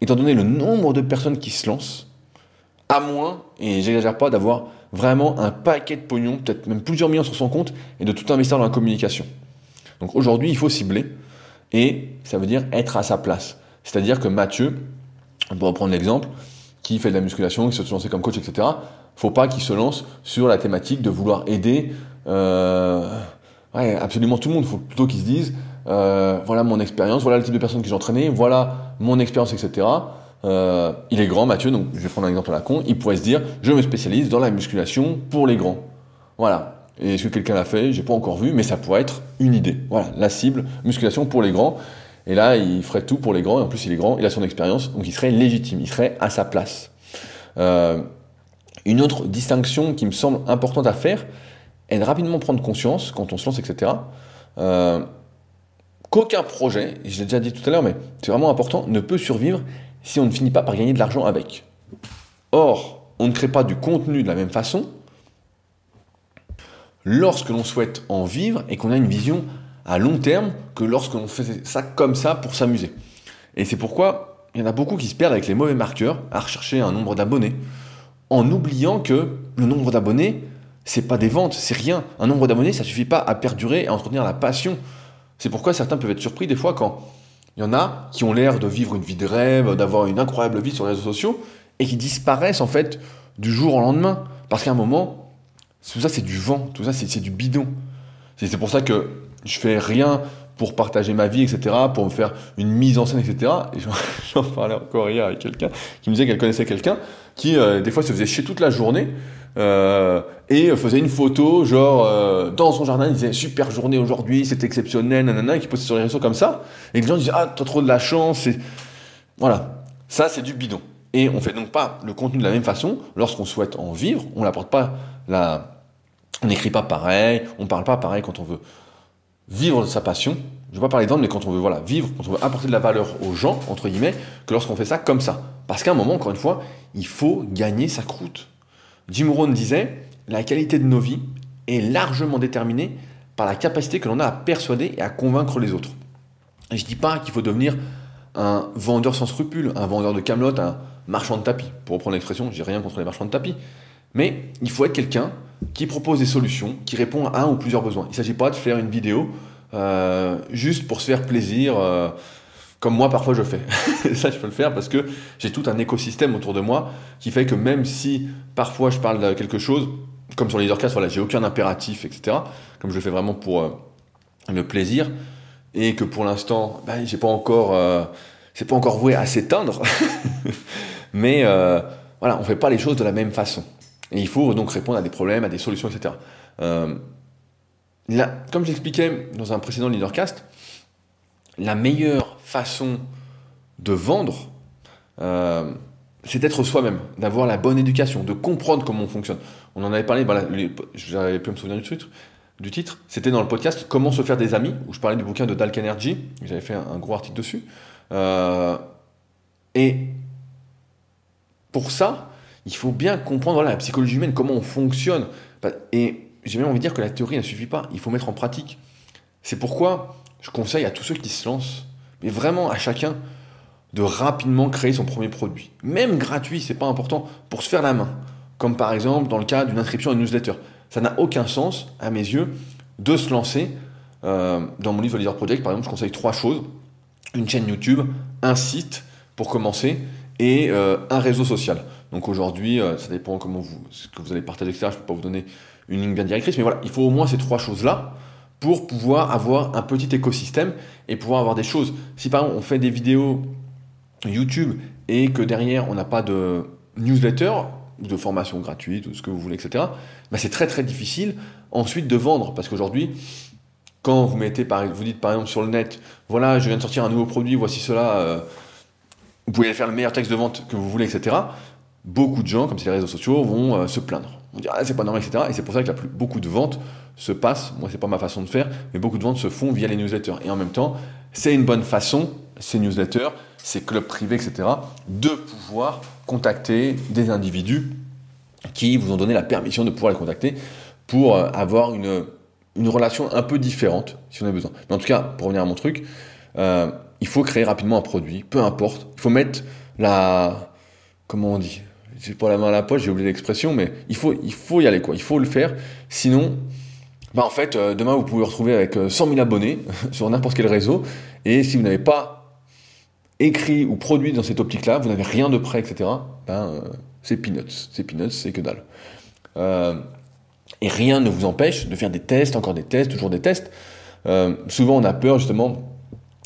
étant donné le nombre de personnes qui se lancent, à moins, et j'exagère pas, d'avoir vraiment un paquet de pognon, peut-être même plusieurs millions sur son compte, et de tout investir dans la communication. Donc aujourd'hui, il faut cibler, et ça veut dire être à sa place. C'est-à-dire que Mathieu, peut reprendre l'exemple, qui fait de la musculation, qui se lance comme coach, etc. Faut pas qu'il se lance sur la thématique de vouloir aider euh, absolument tout le monde. Il faut plutôt qu'ils se disent euh, voilà mon expérience, voilà le type de personne que j'ai entraîné, voilà mon expérience, etc. Euh, il est grand, Mathieu, donc je vais prendre un exemple à la con. Il pourrait se dire je me spécialise dans la musculation pour les grands. Voilà. Et est-ce que quelqu'un l'a fait? J'ai pas encore vu, mais ça pourrait être une idée. Voilà, la cible, musculation pour les grands. Et là, il ferait tout pour les grands. Et en plus, il est grand, il a son expérience, donc il serait légitime, il serait à sa place. Euh, une autre distinction qui me semble importante à faire, et de rapidement prendre conscience, quand on se lance, etc., euh, qu'aucun projet, et je l'ai déjà dit tout à l'heure, mais c'est vraiment important, ne peut survivre si on ne finit pas par gagner de l'argent avec. Or, on ne crée pas du contenu de la même façon lorsque l'on souhaite en vivre et qu'on a une vision à long terme que lorsque l'on fait ça comme ça pour s'amuser. Et c'est pourquoi il y en a beaucoup qui se perdent avec les mauvais marqueurs à rechercher un nombre d'abonnés, en oubliant que le nombre d'abonnés, c'est pas des ventes, c'est rien. Un nombre d'abonnés, ça suffit pas à perdurer et à entretenir la passion. C'est pourquoi certains peuvent être surpris des fois quand il y en a qui ont l'air de vivre une vie de rêve, d'avoir une incroyable vie sur les réseaux sociaux et qui disparaissent en fait du jour au lendemain. Parce qu'à un moment, tout ça c'est du vent, tout ça c'est du bidon. C'est pour ça que je fais rien pour partager ma vie, etc., pour me faire une mise en scène, etc. Et j'en parlais encore hier avec quelqu'un qui me disait qu'elle connaissait quelqu'un qui, euh, des fois, se faisait chier toute la journée euh, et faisait une photo, genre, euh, dans son jardin, il disait super journée aujourd'hui, c'est exceptionnel, nanana, et qui postait sur les réseaux comme ça. Et les gens disaient, ah, t'as trop de la chance. Et... Voilà. Ça, c'est du bidon. Et on fait donc pas le contenu de la même façon lorsqu'on souhaite en vivre. On n'apporte pas la. On n'écrit pas pareil, on parle pas pareil quand on veut vivre de sa passion, je ne vais pas parler d'entendre, mais quand on veut voilà, vivre, quand on veut apporter de la valeur aux gens, entre guillemets, que lorsqu'on fait ça comme ça. Parce qu'à un moment, encore une fois, il faut gagner sa croûte. Jim Rohn disait, la qualité de nos vies est largement déterminée par la capacité que l'on a à persuader et à convaincre les autres. Je ne dis pas qu'il faut devenir un vendeur sans scrupules, un vendeur de camelote, un marchand de tapis. Pour reprendre l'expression, j'ai rien contre les marchands de tapis. Mais il faut être quelqu'un qui propose des solutions, qui répond à un ou plusieurs besoins. Il ne s'agit pas de faire une vidéo euh, juste pour se faire plaisir, euh, comme moi parfois je fais. ça, je peux le faire parce que j'ai tout un écosystème autour de moi qui fait que même si parfois je parle de quelque chose, comme sur les Leadercast, voilà, j'ai aucun impératif, etc. Comme je le fais vraiment pour euh, le plaisir et que pour l'instant, ben, j'ai pas encore, c'est pas encore voué à s'éteindre. Mais voilà, on fait pas les choses de la même façon. Et il faut donc répondre à des problèmes, à des solutions, etc. Euh, comme j'expliquais dans un précédent leadercast, la meilleure façon de vendre, euh, c'est d'être soi-même, d'avoir la bonne éducation, de comprendre comment on fonctionne. On en avait parlé, voilà, j'avais pu me souvenir du titre, du titre. C'était dans le podcast Comment se faire des amis, où je parlais du bouquin de Dal Carnegie, j'avais fait un, gros article dessus. Euh, et pour ça, il faut bien comprendre la psychologie humaine, comment on fonctionne. Et j'ai même envie de dire que la théorie ne suffit pas, il faut mettre en pratique. C'est pourquoi je conseille à tous ceux qui se lancent, mais vraiment à chacun, de rapidement créer son premier produit. Même gratuit, c'est pas important, pour se faire la main. Comme par exemple dans le cas d'une inscription à une newsletter. Ça n'a aucun sens, à mes yeux, de se lancer. Euh, dans mon livre Leader Project, par exemple, je conseille trois choses. Une chaîne YouTube, un site pour commencer, et euh, un réseau social. Donc aujourd'hui, euh, ça dépend comment vous, ce que vous allez partager, etc. Je ne peux pas vous donner une ligne bien directrice, mais voilà, il faut au moins ces trois choses-là pour pouvoir avoir un petit écosystème et pouvoir avoir des choses. Si par exemple on fait des vidéos YouTube et que derrière on n'a pas de newsletter, de formation gratuite ou ce que vous voulez, etc., bah c'est très très difficile ensuite de vendre parce qu'aujourd'hui, quand vous mettez par, vous dites par exemple sur le net, voilà, je viens de sortir un nouveau produit, voici cela, euh, vous pouvez faire le meilleur texte de vente que vous voulez, etc beaucoup de gens, comme c'est les réseaux sociaux, vont euh, se plaindre. On dire ah, c'est pas normal, etc. Et c'est pour ça que la plus, beaucoup de ventes se passent, moi c'est pas ma façon de faire, mais beaucoup de ventes se font via les newsletters. Et en même temps, c'est une bonne façon, ces newsletters, ces clubs privés, etc., de pouvoir contacter des individus qui vous ont donné la permission de pouvoir les contacter pour euh, avoir une, une relation un peu différente si on a besoin. Mais en tout cas, pour revenir à mon truc, euh, il faut créer rapidement un produit, peu importe. Il faut mettre la. Comment on dit? J'ai pas la main à la poche, j'ai oublié l'expression, mais il faut, il faut y aller, quoi. Il faut le faire. Sinon, bah en fait, euh, demain, vous pouvez vous retrouver avec 100 euh, 000 abonnés sur n'importe quel réseau. Et si vous n'avez pas écrit ou produit dans cette optique-là, vous n'avez rien de prêt, etc., ben, euh, c'est peanuts. C'est peanuts, c'est que dalle. et rien ne vous empêche de faire des tests, encore des tests, toujours des tests. souvent, on a peur, justement,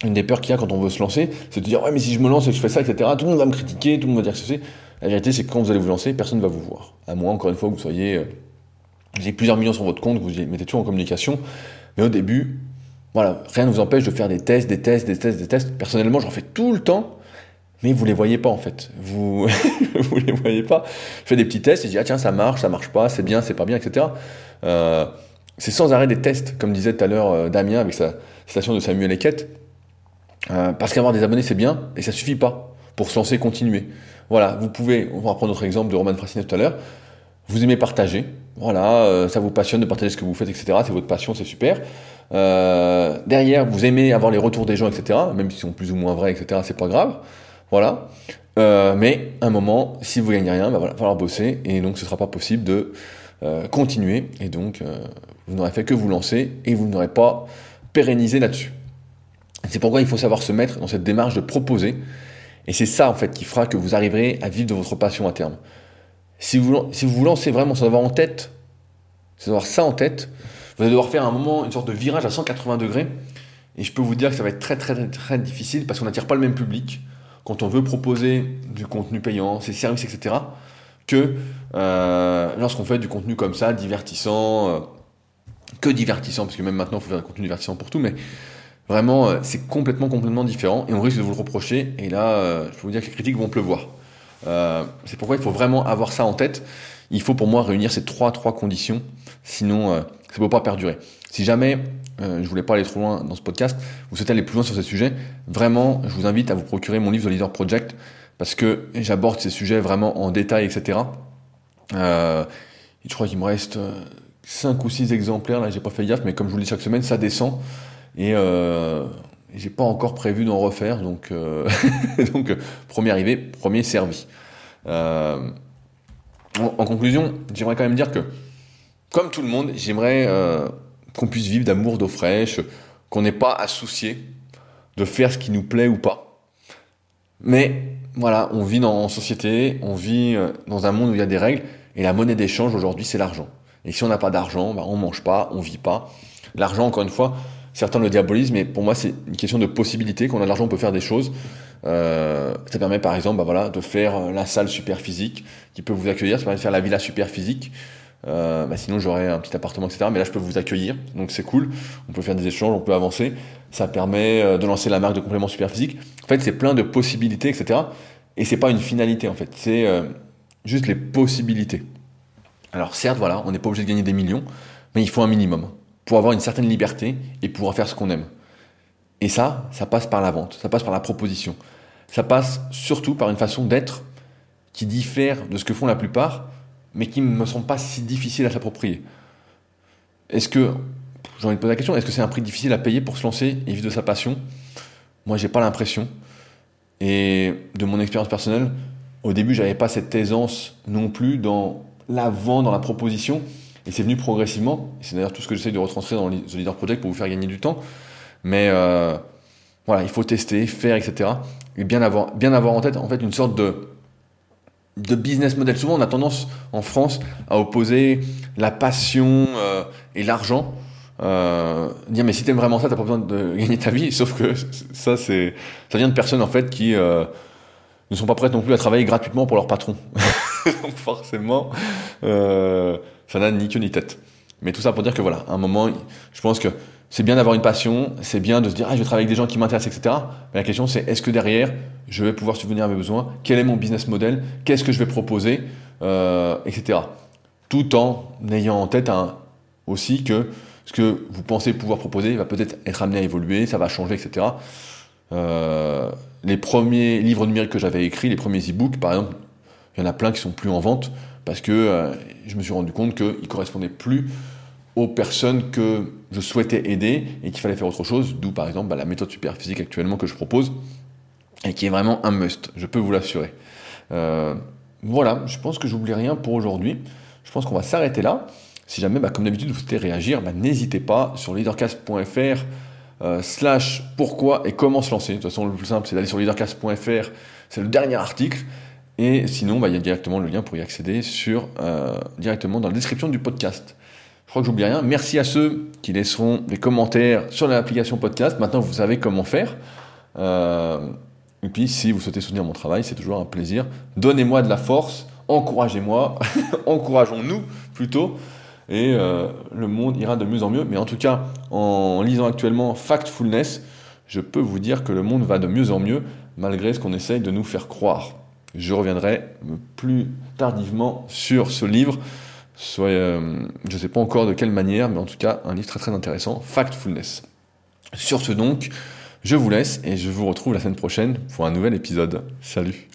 une des peurs qu'il y a quand on veut se lancer, c'est de dire, ouais, mais si je me lance et que je fais ça, etc., tout le monde va me critiquer, tout le monde va dire que c'est. La vérité, c'est que quand vous allez vous lancer, personne ne va vous voir. À moins, encore une fois, que vous soyez. Ayez plusieurs millions sur votre compte, vous mettez toujours en communication. Mais au début, voilà, rien ne vous empêche de faire des tests, des tests, des tests, des tests. Personnellement, j'en fais tout le temps, mais vous les voyez pas en fait. Vous vous les voyez pas. Je fais des petits tests et je dis ah tiens ça marche, ça marche pas, c'est bien, c'est pas bien, etc. Euh, c'est sans arrêt des tests, comme disait tout à l'heure euh, Damien avec sa station de Samuel Eckett. Euh, parce qu'avoir des abonnés, c'est bien, et ça suffit pas pour se lancer, continuer. Voilà, vous pouvez, on va prendre notre exemple de Roman Frassinet tout à l'heure, vous aimez partager, voilà, euh, ça vous passionne de partager ce que vous faites, etc. C'est votre passion, c'est super. Euh, derrière, vous aimez avoir les retours des gens, etc. Même s'ils sont plus ou moins vrais, etc. C'est pas grave. Voilà. Euh, mais à un moment, si vous gagnez rien, bah voilà, va falloir bosser et donc ce sera pas possible de euh, continuer et donc euh, vous n'aurez fait que vous lancer et vous n'aurez pas pérennisé là-dessus. C'est pourquoi il faut savoir se mettre dans cette démarche de proposer et c'est ça en fait qui fera que vous arriverez à vivre de votre passion à terme. Si vous, si vous lancez vraiment sans avoir en tête, sans avoir ça en tête, vous allez devoir faire un moment une sorte de virage à 180 degrés et je peux vous dire que ça va être très très très, très difficile parce qu'on n'attire pas le même public quand on veut proposer du contenu payant, ses services, etc., que euh, lorsqu'on fait du contenu comme ça, divertissant, euh, que divertissant, parce que même maintenant, il faut faire du contenu divertissant pour tout, mais vraiment, euh, c'est complètement, complètement différent, et on risque de vous le reprocher, et là, je peux vous dire que les critiques vont pleuvoir. Euh, c'est pourquoi il faut vraiment avoir ça en tête. Il faut pour moi réunir ces trois, trois conditions, sinon euh, ça ne peut pas perdurer. Si jamais euh, je voulais pas aller trop loin dans ce podcast, vous souhaitez aller plus loin sur ce sujet, vraiment, je vous invite à vous procurer mon livre The Leader Project parce que j'aborde ces sujets vraiment en détail, etc. Euh, je crois qu'il me reste 5 ou 6 exemplaires, là j'ai pas fait gaffe, mais comme je vous le dis chaque semaine, ça descend et j'ai pas encore prévu d'en refaire, donc, euh, donc premier arrivé, premier servi. Euh, en, conclusion, j'aimerais quand même dire que, comme tout le monde, j'aimerais euh, qu'on puisse vivre d'amour, d'eau fraîche, qu'on n'ait pas à soucier de faire ce qui nous plaît ou pas. Mais voilà, on vit dans, en société, on vit euh, dans un monde où il y a des règles, et la monnaie d'échange aujourd'hui, c'est l'argent. Et si on n'a pas d'argent, bah, on mange pas, on vit pas. L'argent, encore une fois, certains le diabolisent, mais pour moi, c'est une question de possibilité. Quand on a de l'argent, on peut faire des choses. Euh, ça permet, par exemple, bah, voilà, de faire euh, la salle super physique qui peut vous accueillir. Ça permet de faire la villa super physique. Euh, bah sinon, j'aurais un petit appartement, etc. Mais là, je peux vous accueillir, donc c'est cool. On peut faire des échanges, on peut avancer. Ça permet euh, de lancer la marque de complément super physique. En fait, c'est plein de possibilités, etc. Et c'est pas une finalité, en fait. C'est euh, juste les possibilités. Alors, certes, voilà, on n'est pas obligé de gagner des millions, mais il faut un minimum pour avoir une certaine liberté et pouvoir faire ce qu'on aime. Et ça, ça passe par la vente, ça passe par la proposition. Ça passe surtout par une façon d'être qui diffère de ce que font la plupart, mais qui ne me semble pas si difficile à s'approprier. Est-ce que, j'ai envie de poser la question, est-ce que c'est un prix difficile à payer pour se lancer et vivre de sa passion? Moi, j'ai pas l'impression. Et de mon expérience personnelle, au début, j'avais pas cette aisance non plus dans l'avant, dans la proposition. Et c'est venu progressivement. C'est d'ailleurs tout ce que j'essaie de retranscrire dans The Leader Project pour vous faire gagner du temps. Mais euh, voilà, il faut tester, faire, etc. Et bien avoir, bien avoir en tête, en fait, une sorte de, de business model. Souvent, on a tendance en France à opposer la passion euh, et l'argent. Euh, dire mais si t'aimes vraiment ça, t'as pas besoin de gagner ta vie. Sauf que ça, c'est, ça vient de personnes en fait qui ne sont pas prêtes non plus à travailler gratuitement pour leur patron. Donc forcément, ça n'a ni queue ni tête. Mais tout ça pour dire que voilà, à un moment, je pense que c'est bien d'avoir une passion, c'est bien de se dire ah je vais travailler avec des gens qui m'intéressent, etc. Mais la question c'est est-ce que derrière je vais pouvoir subvenir à mes besoins? Quel est mon business model? Qu'est-ce que je vais proposer? Euh, Etc. Tout en ayant en tête un, aussi que ce que vous pensez pouvoir proposer va peut-être être amené à évoluer, ça va changer, etc. Euh, les premiers livres numériques que j'avais écrits, les premiers e-books, par exemple, il y en a plein qui sont plus en vente parce que euh, je me suis rendu compte qu'ils correspondaient plus aux personnes que je souhaitais aider et qu'il fallait faire autre chose, d'où par exemple bah, la méthode super physique actuellement que je propose et qui est vraiment un must, je peux vous l'assurer. Euh, voilà, je pense que j'oublie rien pour aujourd'hui. Je pense qu'on va s'arrêter là. Si jamais, bah, comme d'habitude, vous souhaitez réagir, bah, n'hésitez pas sur leadercast.fr euh, slash pourquoi et comment se lancer. De toute façon, le plus simple, c'est d'aller sur leadercast.fr, c'est le dernier article. Et sinon, bah, il y a directement le lien pour y accéder euh, directement dans la description du podcast. Je crois que j'oublie rien. Merci à ceux qui laisseront des commentaires sur l'application podcast. Maintenant, vous savez comment faire. Euh, et puis, si vous souhaitez soutenir mon travail, c'est toujours un plaisir. Donnez-moi de la force, encouragez-moi, encourageons-nous plutôt. Et euh, le monde ira de mieux en mieux. Mais en tout cas, en lisant actuellement Factfulness, je peux vous dire que le monde va de mieux en mieux, malgré ce qu'on essaye de nous faire croire. Je reviendrai plus tardivement sur ce livre soit, je ne sais pas encore de quelle manière, mais en tout cas un livre très très intéressant, Factfulness. Sur ce donc, je vous laisse et je vous retrouve la semaine prochaine pour un nouvel épisode. Salut